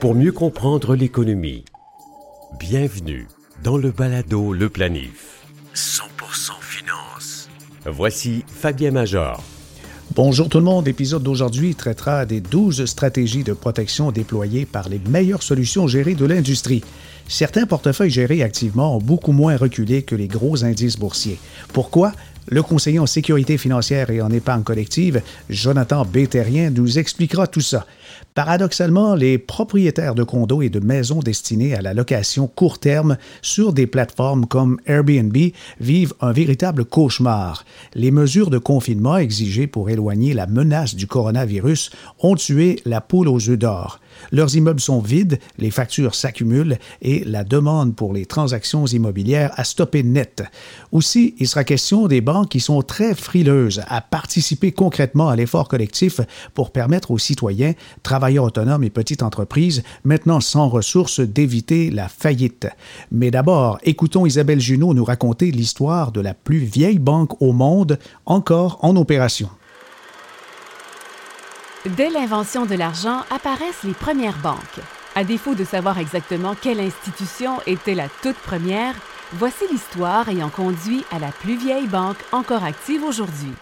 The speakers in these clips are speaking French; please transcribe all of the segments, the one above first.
Pour mieux comprendre l'économie, bienvenue dans le balado Le Planif. 100% finance. Voici Fabien Major. Bonjour tout le monde, l'épisode d'aujourd'hui traitera des 12 stratégies de protection déployées par les meilleures solutions gérées de l'industrie. Certains portefeuilles gérés activement ont beaucoup moins reculé que les gros indices boursiers. Pourquoi? Le conseiller en sécurité financière et en épargne collective, Jonathan Béterien, nous expliquera tout ça. Paradoxalement, les propriétaires de condos et de maisons destinées à la location court terme sur des plateformes comme Airbnb vivent un véritable cauchemar. Les mesures de confinement exigées pour éloigner la menace du coronavirus ont tué la poule aux œufs d'or. Leurs immeubles sont vides, les factures s'accumulent et la demande pour les transactions immobilières a stoppé net. Aussi, il sera question des banques qui sont très frileuses à participer concrètement à l'effort collectif pour permettre aux citoyens, travailleurs autonomes et petites entreprises, maintenant sans ressources, d'éviter la faillite. Mais d'abord, écoutons Isabelle Junot nous raconter l'histoire de la plus vieille banque au monde encore en opération. Dès l'invention de l'argent apparaissent les premières banques. À défaut de savoir exactement quelle institution était la toute première, voici l'histoire ayant conduit à la plus vieille banque encore active aujourd'hui.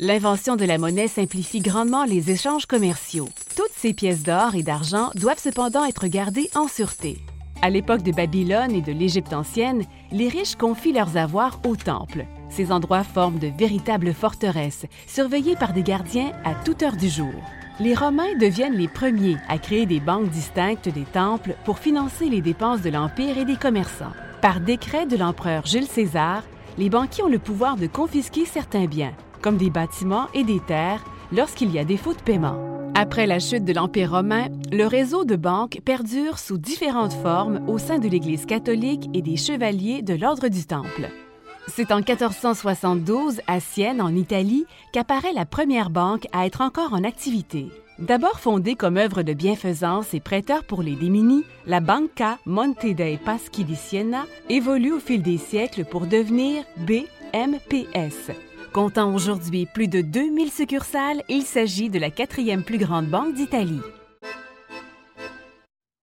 L'invention de la monnaie simplifie grandement les échanges commerciaux. Toutes ces pièces d'or et d'argent doivent cependant être gardées en sûreté. À l'époque de Babylone et de l'Égypte ancienne, les riches confient leurs avoirs au temple. Ces endroits forment de véritables forteresses, surveillées par des gardiens à toute heure du jour. Les Romains deviennent les premiers à créer des banques distinctes des temples pour financer les dépenses de l'Empire et des commerçants. Par décret de l'empereur Jules César, les banquiers ont le pouvoir de confisquer certains biens, comme des bâtiments et des terres, lorsqu'il y a défaut de paiement. Après la chute de l'Empire romain, le réseau de banques perdure sous différentes formes au sein de l'Église catholique et des chevaliers de l'Ordre du Temple. C'est en 1472, à Sienne, en Italie, qu'apparaît la première banque à être encore en activité. D'abord fondée comme œuvre de bienfaisance et prêteur pour les démunis, la Banca Monte dei Paschi di Siena évolue au fil des siècles pour devenir BMPS. Comptant aujourd'hui plus de 2000 succursales, il s'agit de la quatrième plus grande banque d'Italie.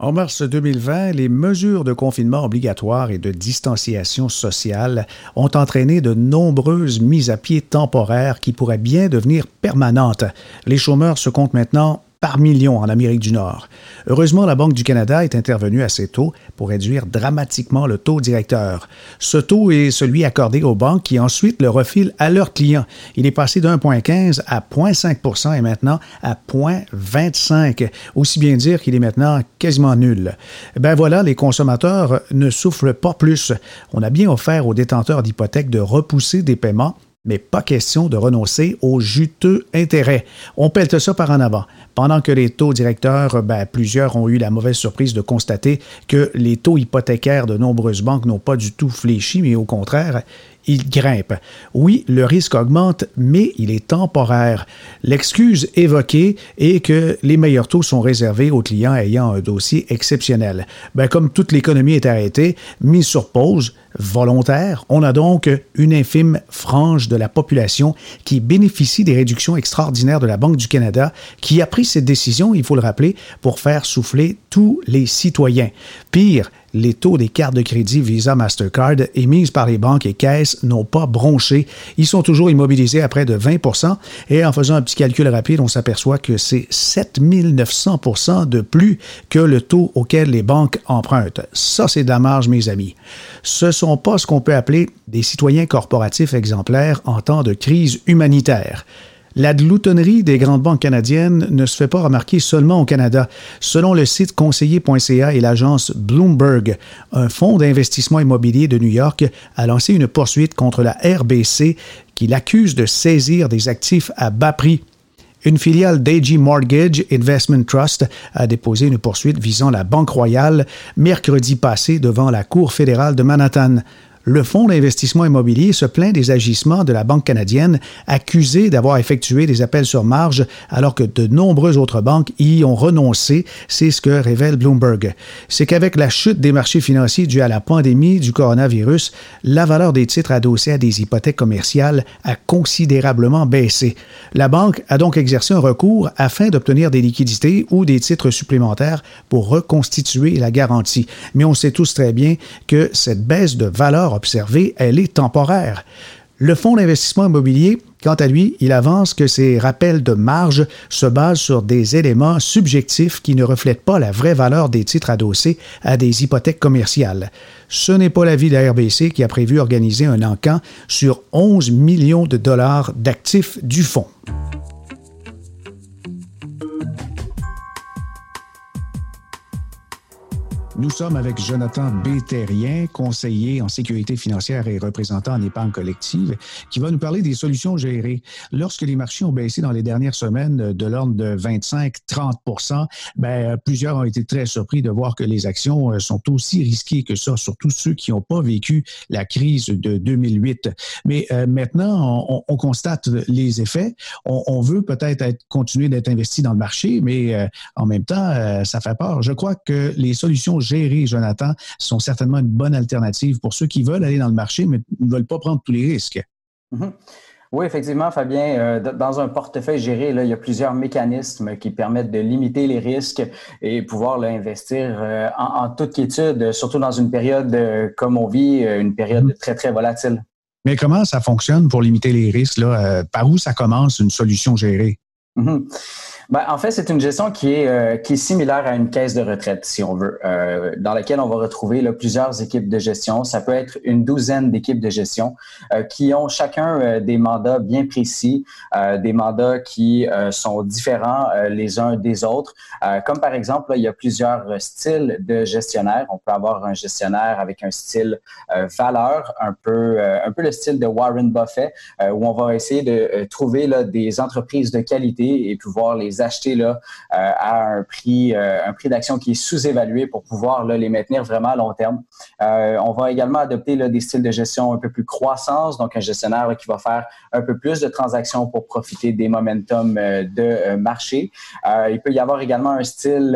En mars 2020, les mesures de confinement obligatoire et de distanciation sociale ont entraîné de nombreuses mises à pied temporaires qui pourraient bien devenir permanentes. Les chômeurs se comptent maintenant par million en Amérique du Nord. Heureusement, la Banque du Canada est intervenue assez tôt pour réduire dramatiquement le taux directeur. Ce taux est celui accordé aux banques qui ensuite le refilent à leurs clients. Il est passé de 1,15 à 0,5% et maintenant à 0,25. Aussi bien dire qu'il est maintenant quasiment nul. Ben voilà, les consommateurs ne souffrent pas plus. On a bien offert aux détenteurs d'hypothèques de repousser des paiements mais pas question de renoncer aux juteux intérêts. On pèle ça par en avant. Pendant que les taux directeurs, ben, plusieurs ont eu la mauvaise surprise de constater que les taux hypothécaires de nombreuses banques n'ont pas du tout fléchi, mais au contraire, ils grimpent. Oui, le risque augmente, mais il est temporaire. L'excuse évoquée est que les meilleurs taux sont réservés aux clients ayant un dossier exceptionnel. Ben, comme toute l'économie est arrêtée, mise sur pause, volontaire, on a donc une infime frange de la population qui bénéficie des réductions extraordinaires de la Banque du Canada, qui a pris cette décision, il faut le rappeler, pour faire souffler tous les citoyens. Pire, les taux des cartes de crédit Visa Mastercard émises par les banques et caisses n'ont pas bronché. Ils sont toujours immobilisés à près de 20% et en faisant un petit calcul rapide, on s'aperçoit que c'est 7900% de plus que le taux auquel les banques empruntent. Ça, c'est de la marge, mes amis. Ce ne sont pas ce qu'on peut appeler des citoyens corporatifs exemplaires en temps de crise humanitaire. La gloutonnerie des grandes banques canadiennes ne se fait pas remarquer seulement au Canada. Selon le site conseiller.ca et l'agence Bloomberg, un fonds d'investissement immobilier de New York a lancé une poursuite contre la RBC qui l'accuse de saisir des actifs à bas prix. Une filiale d'AG Mortgage Investment Trust a déposé une poursuite visant la Banque Royale mercredi passé devant la Cour fédérale de Manhattan. Le Fonds d'investissement immobilier se plaint des agissements de la Banque canadienne, accusée d'avoir effectué des appels sur marge alors que de nombreuses autres banques y ont renoncé. C'est ce que révèle Bloomberg. C'est qu'avec la chute des marchés financiers due à la pandémie du coronavirus, la valeur des titres adossés à des hypothèques commerciales a considérablement baissé. La banque a donc exercé un recours afin d'obtenir des liquidités ou des titres supplémentaires pour reconstituer la garantie. Mais on sait tous très bien que cette baisse de valeur observée, elle est temporaire. Le fonds d'investissement immobilier, quant à lui, il avance que ces rappels de marge se basent sur des éléments subjectifs qui ne reflètent pas la vraie valeur des titres adossés à des hypothèques commerciales. Ce n'est pas l'avis de la RBC qui a prévu organiser un encan sur 11 millions de dollars d'actifs du fonds. Nous sommes avec Jonathan Bétérien, conseiller en sécurité financière et représentant en épargne collective, qui va nous parler des solutions gérées. Lorsque les marchés ont baissé dans les dernières semaines de l'ordre de 25-30% ben, plusieurs ont été très surpris de voir que les actions euh, sont aussi risquées que ça, surtout ceux qui n'ont pas vécu la crise de 2008. Mais euh, maintenant, on, constate les effets. On, veut peut-être être, continuer d'être investi dans le marché, mais euh, en même temps, ça fait peur. Je crois que les solutions gérer, Jonathan, sont certainement une bonne alternative pour ceux qui veulent aller dans le marché, mais ne veulent pas prendre tous les risques. Mhm. Oui, effectivement, Fabien. Euh, dans un portefeuille géré, là, il y a plusieurs mécanismes qui permettent de limiter les risques et pouvoir l'investir euh, en, toute quiétude, surtout dans une période euh, comme on vit, une période mhm. très, très volatile. Mais comment ça fonctionne pour limiter les risques? Là? par où ça commence une solution gérée? Mhm. Ben, en fait, c'est une gestion qui est, euh, qui est similaire à une caisse de retraite, si on veut, euh, dans laquelle on va retrouver plusieurs équipes de gestion. Ça peut être une douzaine d'équipes de gestion euh, qui ont chacun des mandats bien précis, des mandats qui sont différents les uns des autres. comme par exemple, il y a plusieurs styles de gestionnaires. On peut avoir un gestionnaire avec un style valeur, un peu, un peu le style de Warren Buffett, où on va essayer de trouver des entreprises de qualité et pouvoir les acheter là, euh, à un prix, euh, un prix d'action qui est sous-évalué pour pouvoir les maintenir vraiment à long terme. Euh, on va également adopter des styles de gestion un peu plus croissance, donc un gestionnaire qui va faire un peu plus de transactions pour profiter des momentum de marché. il peut y avoir également un style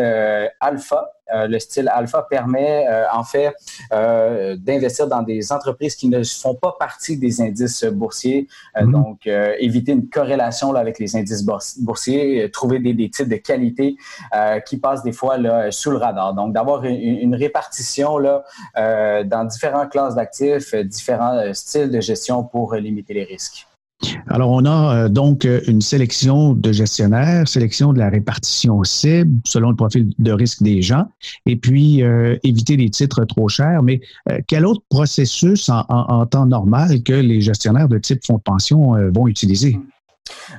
alpha le style alpha permet euh, en fait euh, d'investir dans des entreprises qui ne font pas partie des indices boursiers. Mhm. Donc, éviter une corrélation là, avec les indices boursiers, trouver des, des, titres de qualité qui passent des fois là, sous le radar. Donc, d'avoir une, une, répartition là, dans différentes classes d'actifs, différents styles de gestion pour limiter les risques. Alors, on a euh, donc euh, une sélection de gestionnaires, sélection de la répartition cible selon le profil de risque des gens, et puis euh, éviter les titres trop chers. Mais quel autre processus en, temps normal que les gestionnaires de type fonds de pension vont utiliser?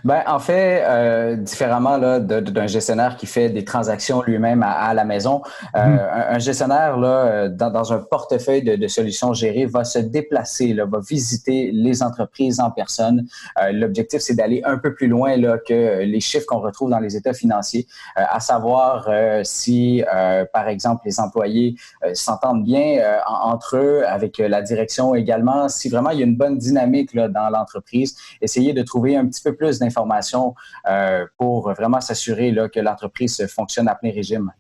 Ben, en fait, euh, différemment là, d'un gestionnaire qui fait des transactions lui-même à, la maison, euh, mhm. un, gestionnaire là, euh, dans, dans un portefeuille de, de, solutions gérées va se déplacer, là, va visiter les entreprises en personne. Euh, L'objectif, c'est d'aller un peu plus loin là, que les chiffres qu'on retrouve dans les états financiers, à savoir si, par exemple, les employés s'entendent bien entre eux, avec la direction également, si vraiment il y a une bonne dynamique là, dans l'entreprise, essayer de trouver un petit peu plus d'informations euh, pour vraiment s'assurer que l'entreprise fonctionne à plein régime.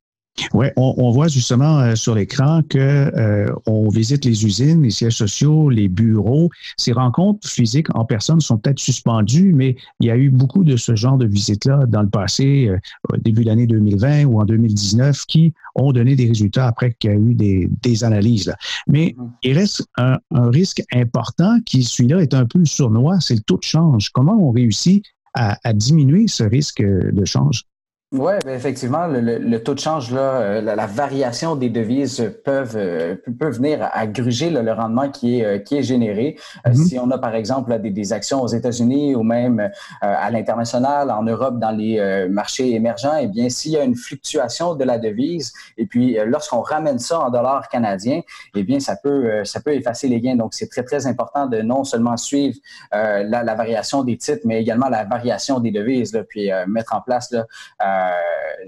Oui, on, voit justement euh, sur l'écran que euh, on visite les usines, les sièges sociaux, les bureaux. Ces rencontres physiques en personne sont peut-être suspendues, mais il y a eu beaucoup de ce genre de visites-là dans le passé, au début de l'année 2020 ou en 2019, qui ont donné des résultats après qu'il y a eu des, analyses. Mais mm-hmm. il reste un, risque important qui, celui-là, est un peu sournois, c'est le taux de change. Comment on réussit à diminuer ce risque de change? Oui, ben effectivement, le, taux de change, là, euh, la, variation des devises peuvent, euh, peut venir agruger le rendement qui est, euh, qui est généré. Mm-hmm. Si on a, par exemple, des, des actions aux États-Unis ou même à l'international, en Europe, dans les marchés émergents, eh bien, s'il y a une fluctuation de la devise, et puis lorsqu'on ramène ça en dollars canadiens, eh bien, ça peut, ça peut effacer les gains. Donc, c'est très, très important de non seulement suivre la, la, variation des titres, mais également la variation des devises, là, puis mettre en place là,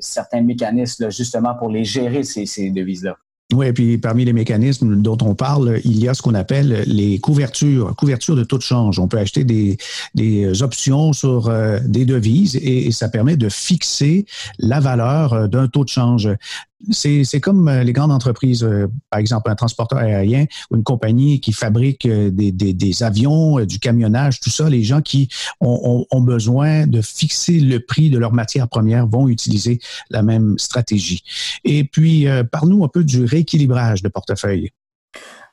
certains mécanismes justement pour les gérer, ces, devises-là. Oui, puis parmi les mécanismes dont on parle, il y a ce qu'on appelle les couvertures, couverture de taux de change. On peut acheter des, des options sur euh, des devises et, ça permet de fixer la valeur euh, d'un taux de change. C'est comme euh, les grandes entreprises, par exemple un transporteur aérien ou une compagnie qui fabrique des, des, avions, du camionnage, tout ça, les gens qui ont, besoin de fixer le prix de leurs matières premières vont utiliser la même stratégie. Et puis, parle-nous un peu du équilibrage de portefeuille?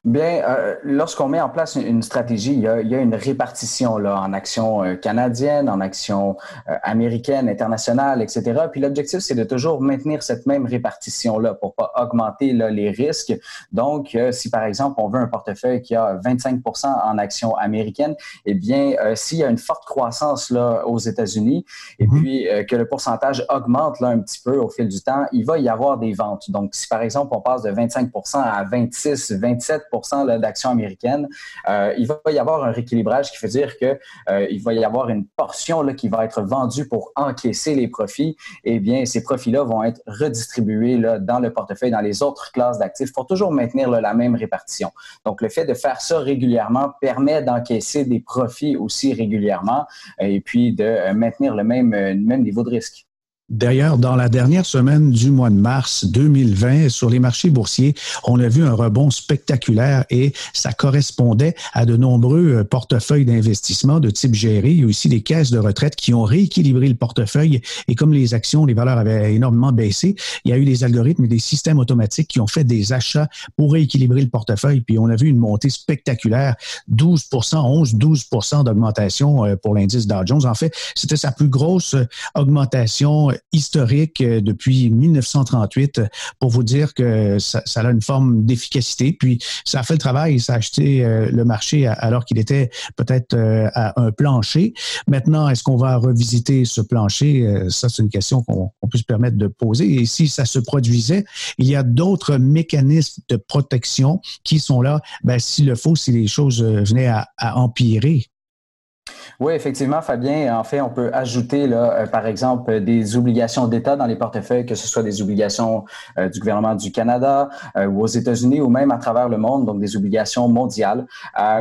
Bien, euh, lorsqu'on met en place une, stratégie, il y, a, il y, a, une répartition là, en actions euh, canadiennes, en actions euh, américaines, internationales, etc. Puis l'objectif, c'est de toujours maintenir cette même répartition-là pour pas augmenter là, les risques. Donc, si par exemple, on veut un portefeuille qui a 25% en actions américaines, eh bien, s'il y a une forte croissance là, aux États-Unis et mm-hmm. puis que le pourcentage augmente là, un petit peu au fil du temps, il va y avoir des ventes. Donc, si par exemple, on passe de 25 à 26, 27 d'actions américaines, euh, il va y avoir un rééquilibrage qui veut dire que euh, il va y avoir une portion là, qui va être vendue pour encaisser les profits. Eh bien, ces profits-là vont être redistribués là, dans le portefeuille, dans les autres classes d'actifs pour toujours maintenir la même répartition. Donc, le fait de faire ça régulièrement permet d'encaisser des profits aussi régulièrement et puis de maintenir le même, le même niveau de risque. D'ailleurs, dans la dernière semaine du mois de mars 2020, sur les marchés boursiers, on a vu un rebond spectaculaire et ça correspondait à de nombreux euh, portefeuilles d'investissement de type géré. Il y a aussi des caisses de retraite qui ont rééquilibré le portefeuille et comme les actions, les valeurs avaient énormément baissé, il y a eu des algorithmes et des systèmes automatiques qui ont fait des achats pour rééquilibrer le portefeuille. Puis on a vu une montée spectaculaire, 12% 11, 12% d'augmentation euh, pour l'indice Dow Jones. En fait, c'était sa plus grosse euh, augmentation historique euh, depuis 1938 euh, pour vous dire que ça, a une forme d'efficacité. Puis ça a fait le travail, ça a acheté euh, le marché alors qu'il était peut-être à un plancher. Maintenant, est-ce qu'on va revisiter ce plancher? Ça, c'est une question qu'on peut se permettre de poser. Et si ça se produisait, il y a d'autres mécanismes de protection qui sont là, ben, s'il le faut, si les choses venaient à empirer. Oui, effectivement, Fabien. En fait, on peut ajouter, là, euh, par exemple, des obligations d'État dans les portefeuilles, que ce soit des obligations euh, du gouvernement du Canada euh, ou aux États-Unis ou même à travers le monde, donc des obligations mondiales.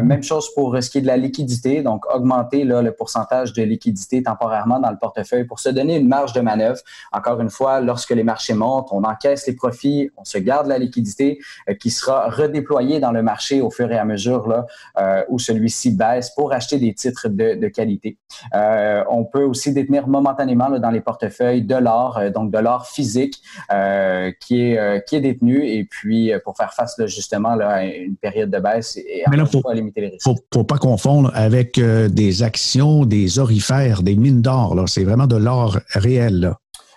même chose pour ce qui est de la liquidité, donc augmenter là, le pourcentage de liquidité temporairement dans le portefeuille pour se donner une marge de manœuvre. Encore une fois, lorsque les marchés montent, on encaisse les profits, on se garde la liquidité qui sera redéployée dans le marché au fur et à mesure là, où celui-ci baisse pour acheter des titres de de qualité. Euh, on peut aussi détenir momentanément dans les portefeuilles de l'or, euh, donc de l'or physique euh, qui, est, qui est détenu et puis pour faire face justement à une période de baisse et Mais là, faut, limiter les risques. Faut, faut pas confondre avec des actions, des orifères, des mines d'or. C'est vraiment de l'or réel.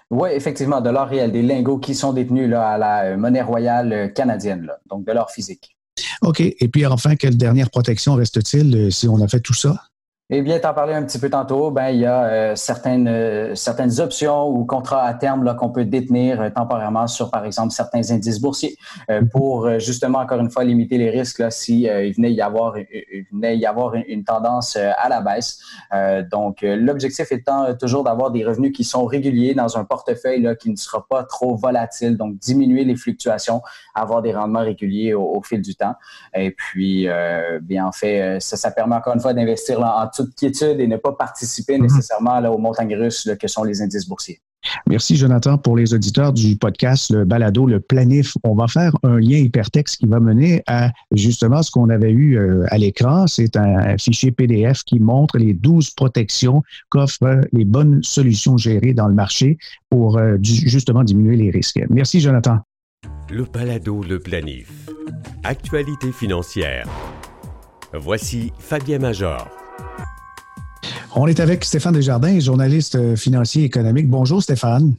Oui, effectivement, de l'or réel, des lingots qui sont détenus là, à la monnaie royale canadienne, donc de l'or physique. OK. Et puis enfin, quelle dernière protection reste-t-il si on a fait tout ça? Eh bien, t'en parlais un petit peu tantôt, ben il y a euh, certaines euh, certaines options ou contrats à terme là qu'on peut détenir euh, temporairement sur par exemple certains indices boursiers pour justement encore une fois limiter les risques là si il venait y avoir il venait y avoir une, tendance à la baisse. donc l'objectif étant toujours d'avoir des revenus qui sont réguliers dans un portefeuille là qui ne sera pas trop volatile, donc diminuer les fluctuations, avoir des rendements réguliers au, fil du temps. Et puis bien en fait ça ça permet encore une fois d'investir là en toute quiétude et ne pas participer mhm. nécessairement là, aux montagnes russes que sont les indices boursiers. Merci, Jonathan. Pour les auditeurs du podcast, le balado, le planif, on va faire un lien hypertexte qui va mener à justement ce qu'on avait eu euh, à l'écran. C'est un fichier PDF qui montre les 12 protections qu'offrent les bonnes solutions gérées dans le marché pour euh, justement diminuer les risques. Merci, Jonathan. Le balado, le planif. Actualité financière. Voici Fabien Major. On est avec Stéphane Desjardins, journaliste euh, financier économique. Bonjour Stéphane.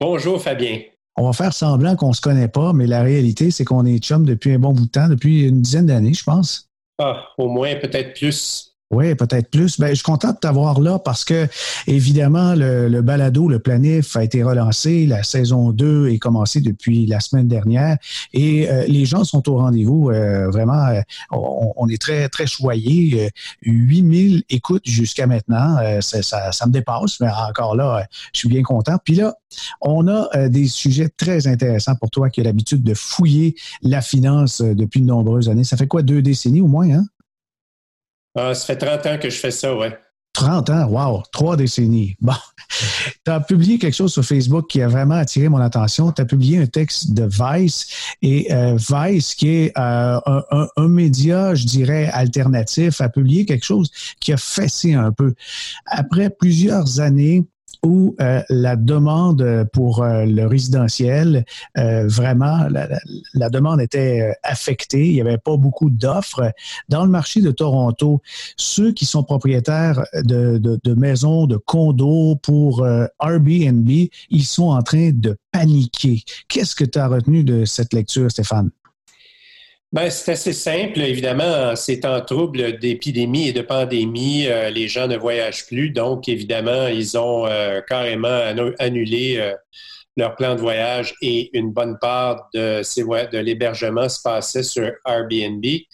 Bonjour Fabien. On va faire semblant qu'on ne se connaît pas, mais la réalité, c'est qu'on est chum depuis un bon bout de temps, depuis une dizaine d'années, je pense. Ah, au moins, peut-être plus. Oui, peut-être plus. Ben, je suis content de t'avoir là parce que, évidemment, le, balado, le planif a été relancé. La saison 2 est commencée depuis la semaine dernière et euh, les gens sont au rendez-vous. Euh, vraiment, euh, on, est très, très choyés. 8000 écoutes jusqu'à maintenant. Ça, ça, me dépasse, mais encore là, je suis bien content. Puis là, on a des sujets très intéressants pour toi qui as l'habitude de fouiller la finance depuis de nombreuses années. Ça fait quoi, deux décennies au moins, hein? Ah, ça fait 30 ans que je fais ça, ouais. 30 ans, wow, trois décennies. Bon, tu as publié quelque chose sur Facebook qui a vraiment attiré mon attention. Tu as publié un texte de Vice et euh, Vice, qui est euh, un, un, média, je dirais, alternatif, a publié quelque chose qui a fessé un peu. Après plusieurs années où euh, la demande pour euh, le résidentiel, euh, vraiment, la, demande était affectée. Il n'y avait pas beaucoup d'offres. Dans le marché de Toronto, ceux qui sont propriétaires de, de maisons, de condos pour Airbnb, ils sont en train de paniquer. Qu'est-ce que tu as retenu de cette lecture, Stéphane? Ben, c'est assez simple. Évidemment, c'est en trouble d'épidémie et de pandémie. Euh, les gens ne voyagent plus. Donc, évidemment, ils ont euh, carrément annulé euh, leur plan de voyage et une bonne part de, de l'hébergement se passait sur Airbnb. Il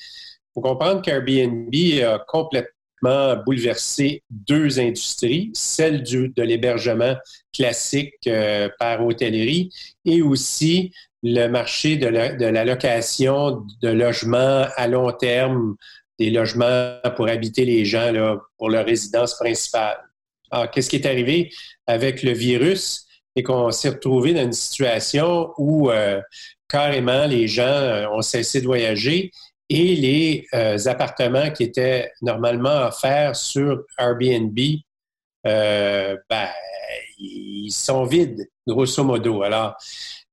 faut comprendre qu'Airbnb a complètement bouleversé deux industries, celle du, de l'hébergement classique par hôtellerie et aussi le marché de la, location de logements à long terme, des logements pour habiter les gens pour leur résidence principale. Alors, qu'est-ce qui est arrivé avec le virus? C'est qu'on s'est retrouvé dans une situation où euh, carrément les gens euh, ont cessé de voyager et les euh, appartements qui étaient normalement offerts sur Airbnb, ben, ils sont vides, grosso modo. Alors,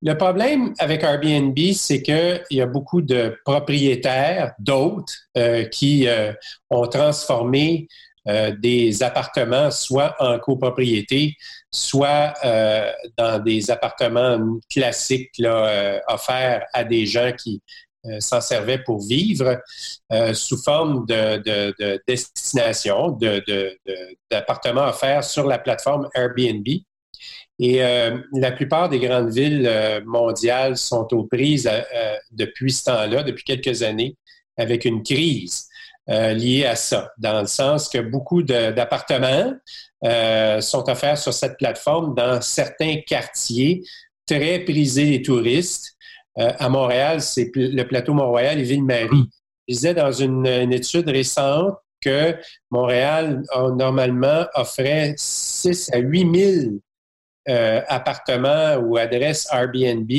le problème avec Airbnb, c'est qu'il y a beaucoup de propriétaires, d'autres, euh, qui euh, ont transformé euh, des appartements soit en copropriété, soit dans des appartements classiques offerts à des gens qui s'en servaient pour vivre sous forme de destination, d'appartements offerts sur la plateforme Airbnb. Et euh, la plupart des grandes villes euh, mondiales sont aux prises euh, depuis ce temps-là, depuis quelques années, avec une crise liée à ça, dans le sens que beaucoup d'appartements sont offerts sur cette plateforme dans certains quartiers très prisés des touristes. à Montréal, c'est le plateau Mont-Royal et Ville-Marie. Je disais dans une, une, étude récente que Montréal, normalement, offrait 6 à 8 000 euh, appartements ou adresses Airbnb,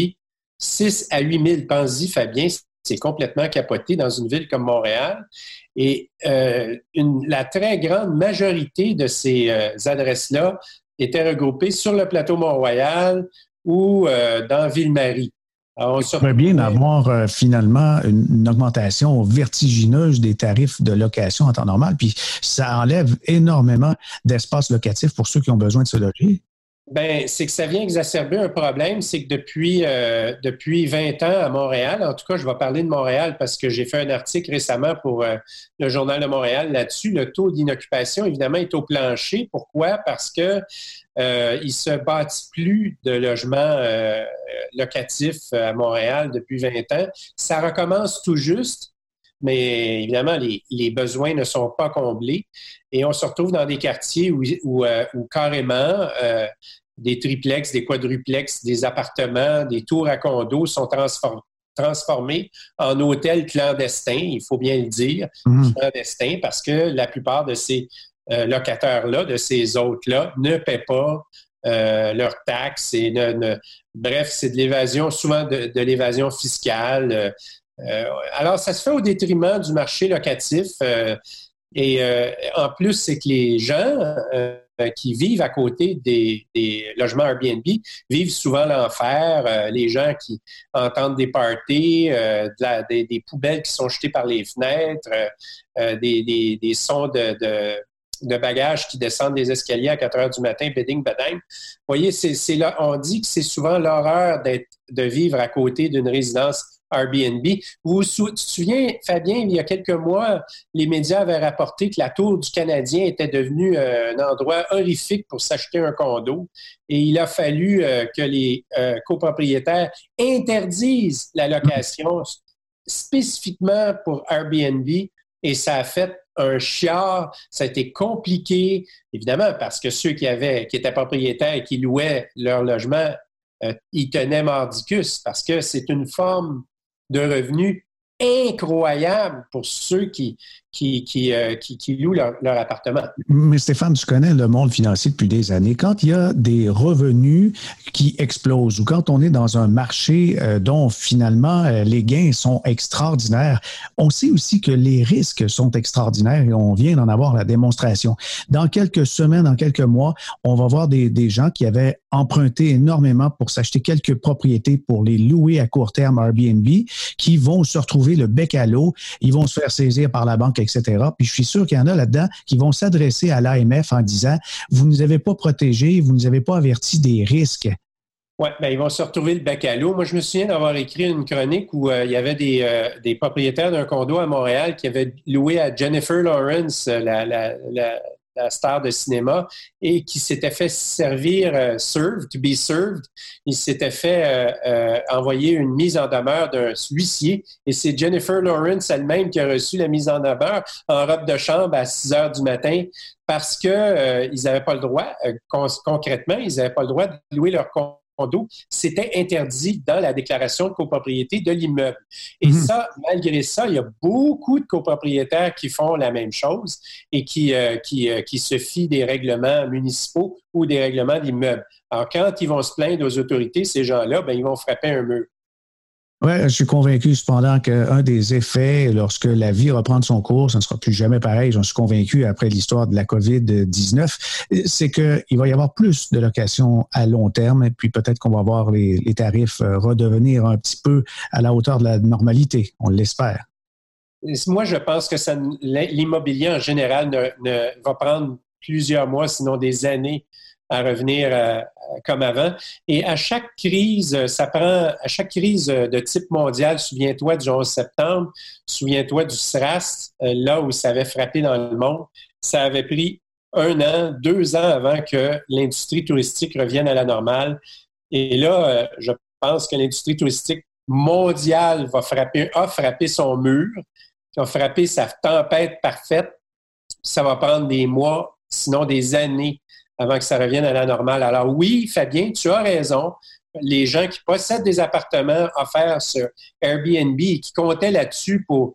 6 à 8 000. Pense-y, Fabien, c'est complètement capoté dans une ville comme Montréal. Et euh, la très grande majorité de ces euh, adresses-là étaient regroupées sur le plateau Mont-Royal ou dans Ville-Marie. On pourrait bien d'avoir finalement une, augmentation vertigineuse des tarifs de location en temps normal, puis ça enlève énormément d'espace locatif pour ceux qui ont besoin de se loger. Ben, c'est que ça vient exacerber un problème, c'est que depuis, euh, depuis 20 ans à Montréal, en tout cas, je vais parler de Montréal parce que j'ai fait un article récemment pour euh, le Journal de Montréal là-dessus. Le taux d'inoccupation, évidemment, est au plancher. Pourquoi? Parce que euh, se bâtit plus de logements euh, locatifs à Montréal depuis 20 ans. Ça recommence tout juste, mais évidemment, les, les besoins ne sont pas comblés. Et on se retrouve dans des quartiers où, où, euh, carrément euh, des triplex, des quadruplex, des appartements, des tours à condos sont transformés en hôtels clandestins, il faut bien le dire, mmh. clandestins, parce que la plupart de ces euh, locataires-là, de ces hôtes-là, ne paient pas leurs taxes et ne, bref, c'est de l'évasion, souvent de, de l'évasion fiscale. Alors, ça se fait au détriment du marché locatif. Et euh, en plus, c'est que les gens euh, qui vivent à côté des, logements Airbnb vivent souvent l'enfer. Euh, les gens qui entendent des parties, des, poubelles qui sont jetées par les fenêtres, des, sons de, bagages qui descendent des escaliers à 4 heures du matin, bedding, beding. Vous voyez, là, on dit que c'est souvent l'horreur de vivre à côté d'une résidence Airbnb. Vous vous souvenez, Fabien, il y a quelques mois, les médias avaient rapporté que la tour du Canadien était devenue euh, un endroit horrifique pour s'acheter un condo. Et il a fallu euh, que les euh, copropriétaires interdisent la location spécifiquement pour Airbnb. Et ça a fait un chiard, ça a été compliqué, évidemment, parce que ceux qui avaient, qui étaient propriétaires et qui louaient leur logement, ils tenaient mordicus parce que c'est une forme de revenus incroyable pour ceux qui, qui, qui, euh, qui, louent leur, appartement. Mais Stéphane, tu connais le monde financier depuis des années. Quand il y a des revenus qui explosent ou quand on est dans un marché euh, dont finalement euh, les gains sont extraordinaires, on sait aussi que les risques sont extraordinaires et on vient d'en avoir la démonstration. Dans quelques semaines, dans quelques mois, on va voir des, des gens qui avaient emprunté énormément pour s'acheter quelques propriétés pour les louer à court terme Airbnb qui vont se retrouver le bec à l'eau, ils vont se faire saisir par la banque, etc. Puis je suis sûr qu'il y en a là-dedans qui vont s'adresser à l'AMF en disant, vous ne nous avez pas protégés, vous ne nous avez pas averti des risques. Oui, ben, ils vont se retrouver le bec à l'eau. Moi, je me souviens d'avoir écrit une chronique où euh, il y avait des, euh, des propriétaires d'un condo à Montréal qui avaient loué à Jennifer Lawrence, la, la, la, la star de cinéma, et qui s'était fait servir, euh, served, to be served. Il s'était fait euh, euh, envoyer une mise en demeure d'un huissier, et c'est Jennifer Lawrence elle-même qui a reçu la mise en demeure en robe de chambre à 6 heures du matin parce qu'ils n'avaient pas le droit, concrètement, ils n'avaient pas le droit de louer leur compte c'était interdit dans la déclaration de copropriété de l'immeuble. Et mhm. ça, malgré ça, il y a beaucoup de copropriétaires qui font la même chose et qui, euh, qui, euh, qui se fient des règlements municipaux ou des règlements d'immeuble. Alors, quand ils vont se plaindre aux autorités, ces gens-là, ben, ils vont frapper un mur. Oui, je suis convaincu cependant qu'un des effets, lorsque la vie reprend son cours, ça ne sera plus jamais pareil, j'en suis convaincu après l'histoire de la COVID-19, c'est qu'il va y avoir plus de locations à long terme, et puis peut-être qu'on va voir les, tarifs euh, redevenir un petit peu à la hauteur de la normalité, on l'espère. Moi, je pense que l'immobilier en général ne, va prendre plusieurs mois, sinon des années, à revenir euh, comme avant. Et à chaque crise, euh, ça prend, à chaque crise euh, de type mondial, souviens-toi du 11 septembre, souviens-toi du SRAS, là où ça avait frappé dans le monde, ça avait pris un an, deux ans avant que l'industrie touristique revienne à la normale. Et là, je pense que l'industrie touristique mondiale va frapper, a frappé son mur, a frappé sa tempête parfaite. Ça va prendre des mois, sinon des années avant que ça revienne à la normale. Alors oui, Fabien, tu as raison. Les gens qui possèdent des appartements offerts sur Airbnb qui comptaient là-dessus pour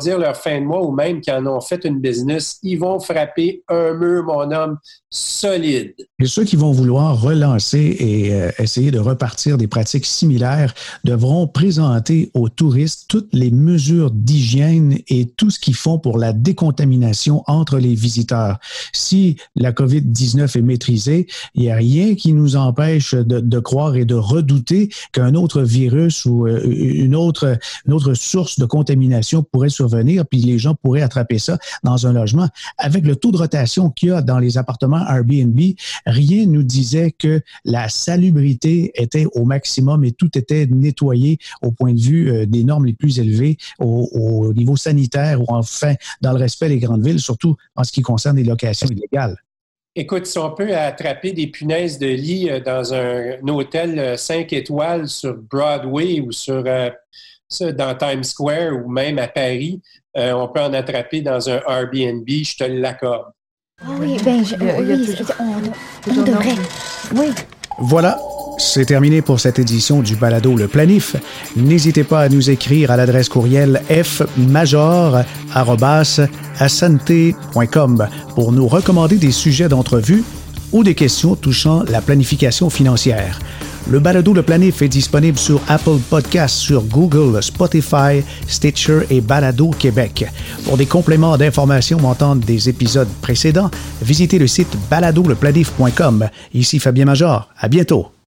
dire leur fin de mois ou même qui en ont fait une business, ils vont frapper un mur, mon homme, solide. Et ceux qui vont vouloir relancer et euh, essayer de repartir des pratiques similaires devront présenter aux touristes toutes les mesures d'hygiène et tout ce qu'ils font pour la décontamination entre les visiteurs. Si la COVID-19 est maîtrisée, il n'y a rien qui nous empêche de, croire et de redouter qu'un autre virus ou euh, une autre source de contamination pourrait survenir, puis les gens pourraient attraper ça dans un logement. Avec le taux de rotation qu'il y a dans les appartements Airbnb, rien nous disait que la salubrité était au maximum et tout était nettoyé au point de vue euh, des normes les plus élevées au, niveau sanitaire ou enfin dans le respect des grandes villes, surtout en ce qui concerne les locations illégales. Écoute, si on peut attraper des punaises de lit euh, dans un, hôtel 5 euh, étoiles sur Broadway ou sur dans Times Square ou même à Paris, on peut en attraper dans un Airbnb, je te l'accorde. Ah oui, ben, je, oui, on, devrait. Oui. Voilà, c'est terminé pour cette édition du Balado Le Planif. N'hésitez pas à nous écrire à l'adresse courriel fmajor.com pour nous recommander des sujets d'entrevue ou des questions touchant la planification financière. Le balado Le Planif est disponible sur Apple Podcasts, sur Google, Spotify, Stitcher et Balado Québec. Pour des compléments d'informations ou entendre des épisodes précédents, visitez le site baladoleplanif.com. Ici Fabien Major. À bientôt.